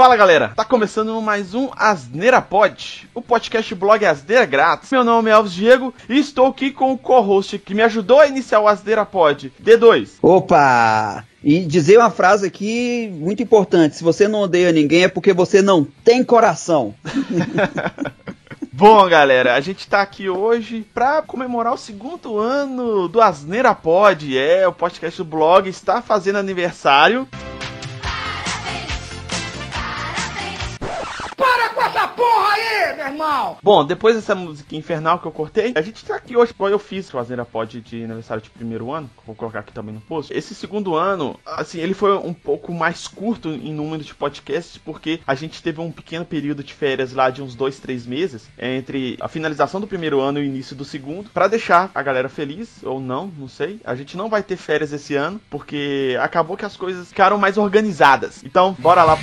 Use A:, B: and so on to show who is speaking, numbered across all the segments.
A: Fala galera, tá começando mais um Asneira Pod, o podcast blog Asneira Grátis. Meu nome é Alves Diego e estou aqui com o co-host que me ajudou a iniciar o Asneira Pod, D2.
B: Opa! E dizer uma frase aqui muito importante: se você não odeia ninguém é porque você não tem coração.
A: Bom, galera, a gente tá aqui hoje pra comemorar o segundo ano do Asneira Pod. É, o podcast do blog está fazendo aniversário.
C: Irmão!
A: Bom, depois dessa música infernal que eu cortei, a gente tá aqui hoje, igual eu fiz, fazendo a pod de aniversário de primeiro ano, vou colocar aqui também no post. Esse segundo ano, assim, ele foi um pouco mais curto em número de podcasts, porque a gente teve um pequeno período de férias lá de uns dois, três meses, entre a finalização do primeiro ano e o início do segundo, para deixar a galera feliz, ou não, não sei. A gente não vai ter férias esse ano, porque acabou que as coisas ficaram mais organizadas. Então, bora lá.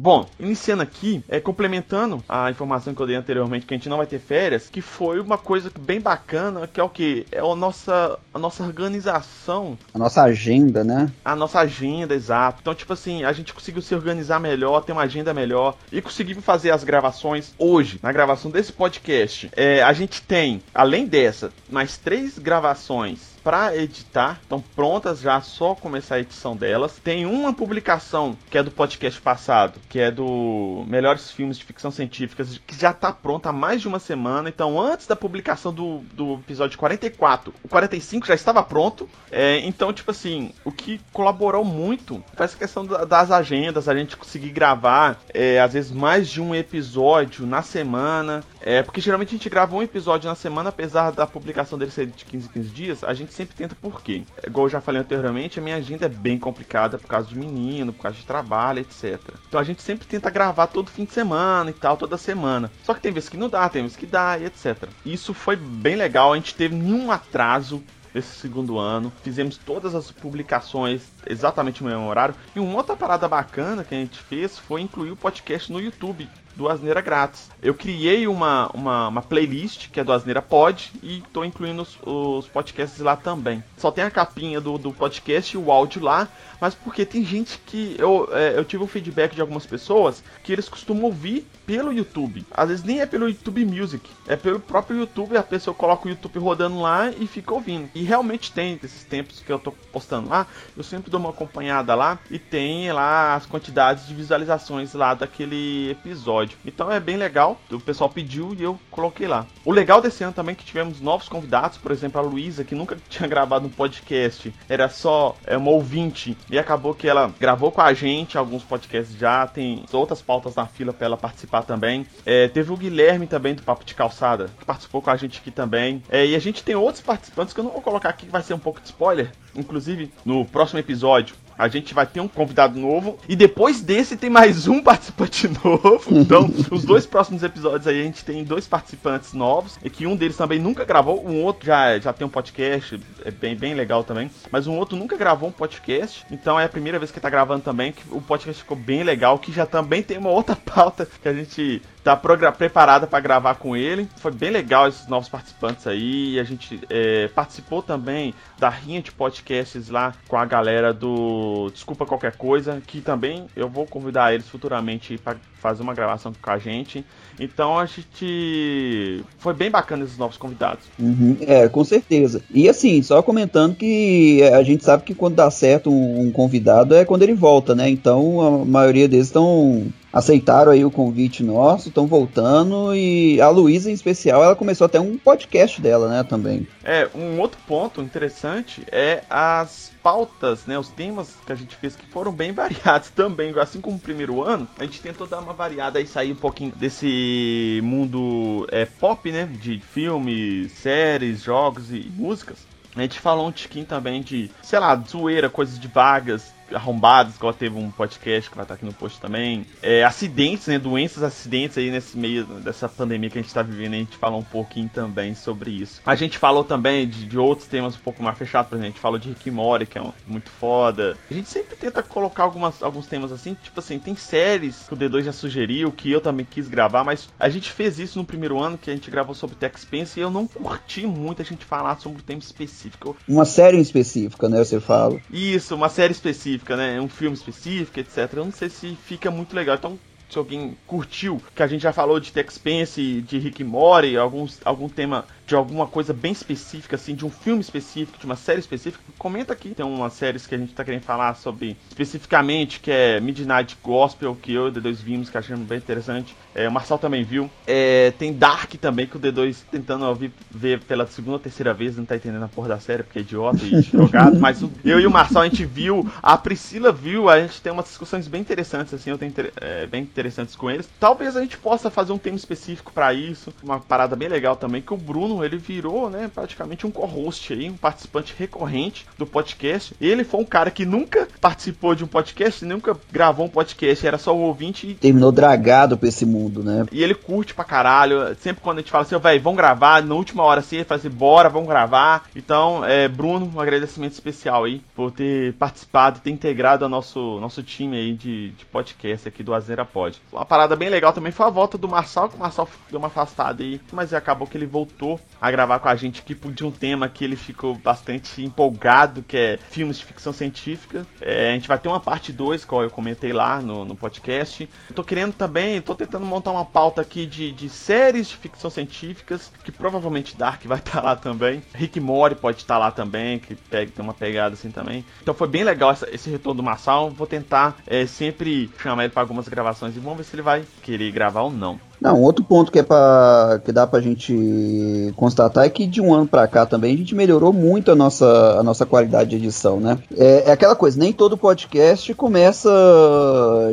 A: Bom, iniciando aqui, é, complementando a informação que eu dei anteriormente, que a gente não vai ter férias, que foi uma coisa bem bacana, que é o que? É a nossa, a nossa organização.
B: A nossa agenda, né?
A: A nossa agenda, exato. Então, tipo assim, a gente conseguiu se organizar melhor, ter uma agenda melhor e conseguimos fazer as gravações hoje, na gravação desse podcast. É, a gente tem, além dessa, mais três gravações para editar, estão prontas já, só começar a edição delas. Tem uma publicação que é do podcast passado, que é do Melhores Filmes de Ficção Científica, que já está pronta há mais de uma semana. Então, antes da publicação do, do episódio 44, o 45 já estava pronto. É, então, tipo assim, o que colaborou muito foi essa questão das agendas, a gente conseguir gravar, é, às vezes, mais de um episódio na semana. É, porque geralmente a gente grava um episódio na semana, apesar da publicação dele ser de 15 em 15 dias, a gente sempre tenta por quê? Igual eu já falei anteriormente, a minha agenda é bem complicada por causa de menino, por causa de trabalho, etc. Então a gente sempre tenta gravar todo fim de semana e tal, toda semana. Só que tem vezes que não dá, tem vezes que dá e etc. Isso foi bem legal, a gente teve nenhum atraso nesse segundo ano. Fizemos todas as publicações exatamente no mesmo horário. E uma outra parada bacana que a gente fez foi incluir o podcast no YouTube do Asneira Grátis. Eu criei uma, uma, uma, playlist que é do Asneira Pod e tô incluindo os, os, podcasts lá também. Só tem a capinha do, do podcast e o áudio lá, mas porque tem gente que. Eu, é, eu tive um feedback de algumas pessoas que eles costumam ouvir pelo YouTube. Às vezes nem é pelo YouTube Music, é pelo próprio YouTube. A pessoa coloca o YouTube rodando lá e fica ouvindo. E realmente tem esses tempos que eu tô postando lá, eu sempre dou uma acompanhada lá e tem lá as quantidades de visualizações lá daquele episódio episódio. Então é bem legal. O pessoal pediu e eu coloquei lá. O legal desse ano também é que tivemos novos convidados, por exemplo, a Luísa, que nunca tinha gravado um podcast, era só é, uma ouvinte, e acabou que ela gravou com a gente alguns podcasts já, tem outras pautas na fila para ela participar também. É, teve o Guilherme também do Papo de Calçada, que participou com a gente aqui também. É, e a gente tem outros participantes que eu não vou colocar aqui, que vai ser um pouco de spoiler. Inclusive, no próximo episódio, a gente vai ter um convidado novo. E depois desse tem mais um participante novo. Então, os dois próximos episódios aí a gente tem dois participantes novos. E que um deles também nunca gravou. Um outro já, já tem um podcast. É bem, bem legal também. Mas um outro nunca gravou um podcast. Então é a primeira vez que tá gravando também. Que o podcast ficou bem legal. Que já também tem uma outra pauta que a gente tá preparada para gravar com ele. Foi bem legal esses novos participantes aí. A gente é, participou também da rinha de podcasts lá com a galera do Desculpa Qualquer Coisa, que também eu vou convidar eles futuramente para fazer uma gravação com a gente. Então a gente foi bem bacana esses novos convidados.
B: Uhum, é, com certeza. E assim, só comentando que a gente sabe que quando dá certo um, um convidado é quando ele volta, né? Então a maioria deles estão aceitaram aí o convite nosso, estão voltando e a Luísa em especial, ela começou até um podcast dela, né, também.
A: É, um outro ponto interessante é as pautas, né, os temas que a gente fez que foram bem variados também, assim como o primeiro ano, a gente tentou dar uma variada e sair um pouquinho desse mundo é, pop, né, de filmes, séries, jogos e músicas. A gente falou um tiquinho também de, sei lá, zoeira, coisas de vagas, arrombados, igual teve um podcast que vai estar aqui no post também. É, acidentes, né? Doenças, acidentes aí nesse meio dessa pandemia que a gente está vivendo, a gente falou um pouquinho também sobre isso. A gente falou também de, de outros temas um pouco mais fechados, por exemplo, a gente falou de Rick Mori, que é um, muito foda. A gente sempre tenta colocar algumas, alguns temas assim, tipo assim, tem séries que o D2 já sugeriu, que eu também quis gravar, mas a gente fez isso no primeiro ano, que a gente gravou sobre Tech Spence, e eu não curti muito a gente falar sobre um tema específico.
B: Uma série específica, né, você fala?
A: Isso, uma série específica, né, um filme específico, etc. Eu não sei se fica muito legal, então se alguém curtiu, que a gente já falou de Tex Spence, de Rick Mori, alguns, algum tema de alguma coisa bem específica, assim, de um filme específico, de uma série específica, comenta aqui. Tem umas séries que a gente tá querendo falar sobre especificamente, que é Midnight Gospel, que eu e o D2 vimos, que achamos bem interessante. É, o Marçal também viu. É, tem Dark também, que o D2 tentando ouvir, ver pela segunda ou terceira vez, não tá entendendo a porra da série, porque é idiota e jogado, mas eu e o Marçal a gente viu, a Priscila viu, a gente tem umas discussões bem interessantes, assim, eu tenho é, bem interessantes com eles. Talvez a gente possa fazer um tema específico para isso, uma parada bem legal também, que o Bruno ele virou, né, praticamente um co-host aí, um participante recorrente do podcast. Ele foi um cara que nunca participou de um podcast, nunca gravou um podcast, era só o ouvinte. E...
B: Terminou dragado pra esse mundo, né?
A: E ele curte pra caralho. Sempre quando a gente fala assim, velho, vamos gravar, na última hora assim, ele fala assim, bora, vamos gravar. Então, é, Bruno, um agradecimento especial aí por ter participado, ter integrado ao nosso, nosso time aí de, de podcast aqui do Azeira Pod. Uma parada bem legal também foi a volta do Marçal, que o Marçal deu uma afastada aí, mas acabou que ele voltou a gravar com a gente aqui de um tema que ele ficou bastante empolgado, que é filmes de ficção científica. É, a gente vai ter uma parte 2, qual eu comentei lá no, no podcast. Eu tô querendo também, tô tentando montar uma pauta aqui de, de séries de ficção científicas, que provavelmente Dark vai estar tá lá também. Rick Mori pode estar tá lá também, que pega, tem uma pegada assim também. Então foi bem legal essa, esse retorno do Marçal. Vou tentar é, sempre chamar ele para algumas gravações vamos ver se ele vai querer gravar ou não.
B: Não, outro ponto que é para que dá pra gente constatar é que de um ano para cá também a gente melhorou muito a nossa, a nossa qualidade de edição, né? É, é, aquela coisa, nem todo podcast começa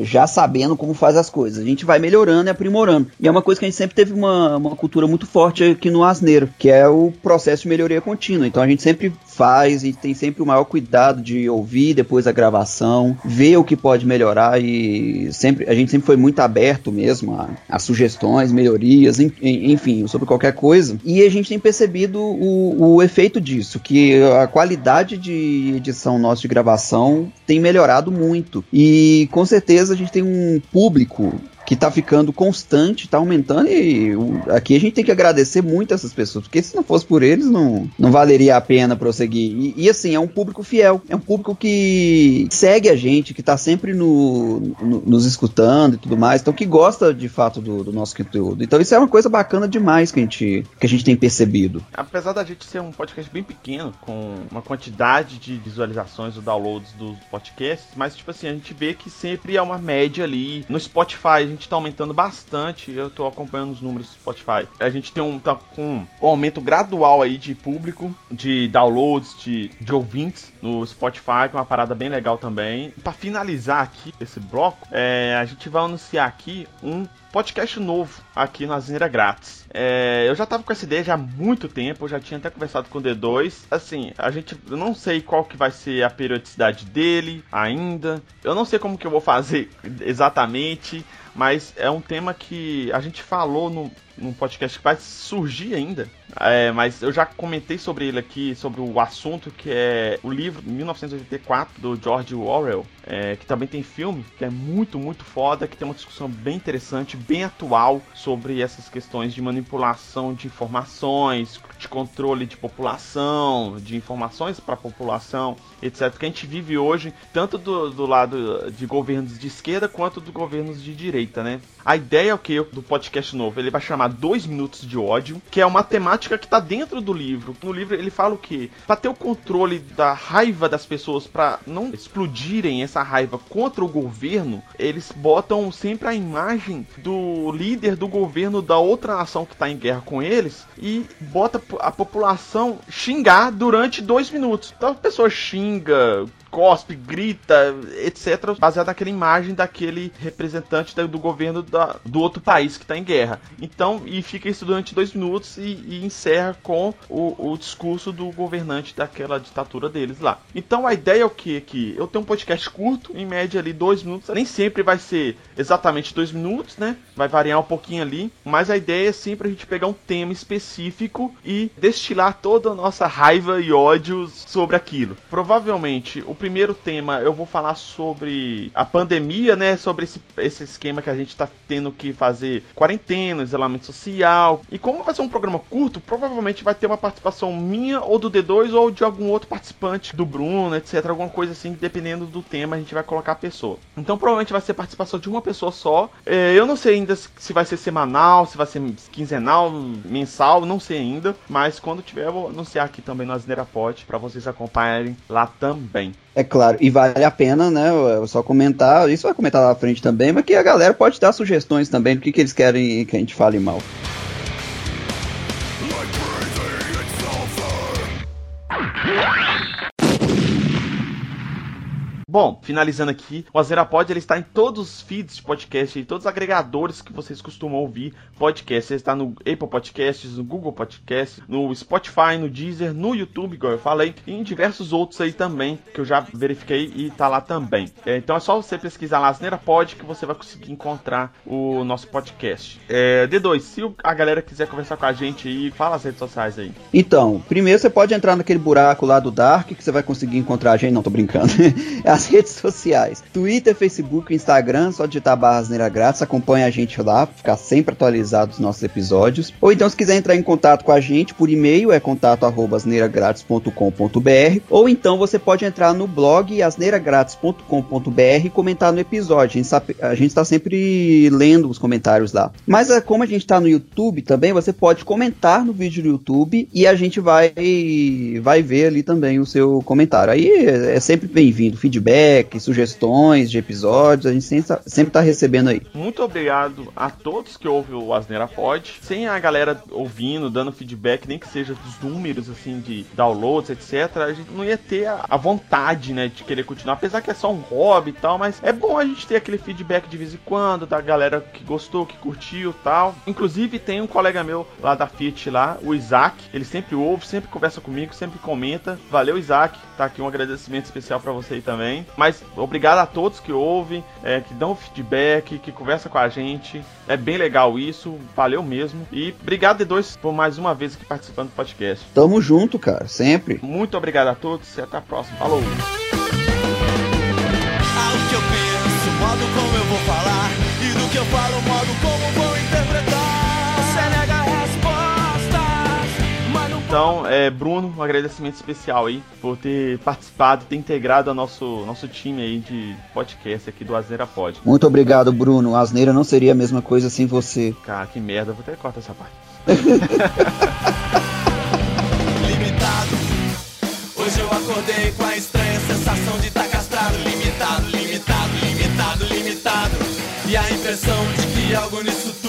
B: já sabendo como faz as coisas. A gente vai melhorando e aprimorando. E é uma coisa que a gente sempre teve uma, uma cultura muito forte aqui no Asneiro, que é o processo de melhoria contínua. Então a gente sempre faz e tem sempre o maior cuidado de ouvir depois a gravação, ver o que pode melhorar e sempre a gente sempre foi muito aberto mesmo a, a sugestões, melhorias, enfim, sobre qualquer coisa. E a gente tem percebido o, o efeito disso, que a qualidade de edição nossa de gravação tem melhorado muito. E com certeza a gente tem um público que tá ficando constante, tá aumentando e aqui a gente tem que agradecer muito essas pessoas, porque se não fosse por eles não, não valeria a pena prosseguir. E, e assim, é um público fiel, é um público que segue a gente, que tá sempre no, no, nos escutando e tudo mais, então que gosta de fato do, do, nosso conteúdo. Então isso é uma coisa bacana demais que a gente, que a gente tem percebido.
A: Apesar da gente ser um podcast bem pequeno, com uma quantidade de visualizações ou downloads dos podcasts, mas tipo assim, a gente vê que sempre é uma média ali. No Spotify, gente tá aumentando bastante. Eu tô acompanhando os números do Spotify. A gente tem um, tá com um aumento gradual aí de público, de downloads, de, de ouvintes no Spotify, que é uma parada bem legal também. Para finalizar aqui esse bloco, é, a gente vai anunciar aqui um podcast novo aqui na Zinera Grátis. É, eu já tava com essa ideia já há muito tempo, eu já tinha até conversado com o D2. Assim, a gente eu não sei qual que vai ser a periodicidade dele ainda. Eu não sei como que eu vou fazer exatamente, mas é um tema que a gente falou no, num podcast que vai surgir ainda. É, mas eu já comentei sobre ele aqui, sobre o assunto que é o livro 1984 do George Orwell, é, que também tem filme, que é muito, muito foda, que tem uma discussão bem interessante, bem atual sobre essas questões de manipulação de informações, de controle de população, de informações para a população, etc. Que a gente vive hoje, tanto do, do lado de governos de esquerda quanto dos governos de direita, né? A ideia é o que do podcast novo? Ele vai chamar Dois Minutos de Ódio, que é uma temática que está dentro do livro. No livro ele fala o que? Para ter o controle da raiva das pessoas, para não explodirem essa raiva contra o governo, eles botam sempre a imagem do líder do governo da outra nação que está em guerra com eles e bota a população xingar durante dois minutos. Então a pessoa xinga, cospe, grita, etc., baseado naquela imagem daquele representante do governo da, do outro país que está em guerra. Então, e fica isso durante dois minutos e, e encerra com o, o, discurso do governante daquela ditadura deles lá. Então, a ideia é o que aqui? Eu tenho um podcast curto, em média ali dois minutos. Nem sempre vai ser exatamente dois minutos, né? Vai variar um pouquinho ali, mas a ideia é sempre a gente pegar um tema específico e destilar toda a nossa raiva e ódio sobre aquilo. Provavelmente, o primeiro tema eu vou falar sobre a pandemia, né? Sobre esse, esse esquema que a gente tá tendo que fazer quarentena, isolamento social. E como vai ser um programa curto, provavelmente vai ter uma participação minha ou do D2 ou de algum outro participante, do Bruno, etc. Alguma coisa assim, dependendo do tema, a gente vai colocar a pessoa. Então provavelmente vai ser participação de uma pessoa só. É, eu não sei ainda se vai ser semanal, se vai ser quinzenal, mensal, não sei ainda. Mas quando tiver, eu vou anunciar aqui também no Asneira para vocês acompanharem lá também.
B: É claro, e vale a pena, né? Só comentar, isso vai comentar lá na frente também, mas que a galera pode dar sugestões também do que, que eles querem que a gente fale mal.
A: Bom, finalizando aqui, o Azerapod ele está em todos os feeds de podcast, em todos os agregadores que vocês costumam ouvir podcast. Ele está no Apple Podcasts, no Google Podcasts, no Spotify, no Deezer, no YouTube, igual eu falei, e em diversos outros aí também, que eu já verifiquei e está lá também. É, então é só você pesquisar lá Asneira Pod que você vai conseguir encontrar o nosso podcast. É, D2, se a galera quiser conversar com a gente aí, fala as redes sociais aí.
B: Então, primeiro você pode entrar naquele buraco lá do Dark que você vai conseguir encontrar a gente. Não, tô brincando. As redes sociais: Twitter, Facebook, Instagram, só digitar barra asneira grátis, acompanha a gente lá, ficar sempre atualizado os nossos episódios. Ou então, se quiser entrar em contato com a gente por e-mail, é contato arroba. Ou então você pode entrar no blog asneiragratis.com.br e comentar no episódio. A gente está sempre lendo os comentários lá. Mas é, como a gente está no YouTube também, você pode comentar no vídeo do YouTube e a gente vai, vai ver ali também o seu comentário. Aí é, é sempre bem-vindo, feedback feedback, sugestões de episódios, a gente sempre está recebendo aí.
A: Muito obrigado a todos que ouvem o Asneira Pod. Sem a galera ouvindo, dando feedback, nem que seja dos números assim de downloads, etc., a gente não ia ter a vontade, né, de querer continuar. Apesar que é só um hobby e tal, mas é bom a gente ter aquele feedback de vez em quando da galera que gostou, que curtiu tal. Inclusive tem um colega meu lá da Fiat lá, o Isaac, ele sempre ouve, sempre conversa comigo, sempre comenta. Valeu, Isaac. Tá aqui um agradecimento especial para você aí também. Mas obrigado a todos que ouvem, é, que dão feedback, que conversam com a gente. É bem legal isso, valeu mesmo. E obrigado, D2, por mais uma vez aqui participando do podcast.
B: Tamo junto, cara, sempre.
A: Muito obrigado a todos e até a próxima. Falou! que eu penso, modo como eu vou falar, e do que eu falo, modo Então, é, Bruno, um agradecimento especial aí por ter participado ter integrado ao nosso, nosso time aí de podcast aqui do Asneira Pod.
B: Muito obrigado, Bruno. A Asneira não seria a mesma coisa sem você.
A: Cara, que merda, vou até cortar essa parte.
C: limitado. Hoje eu acordei com a estranha sensação de estar tá castrado. Limitado, limitado, limitado, limitado. E a impressão de que algo nisso tudo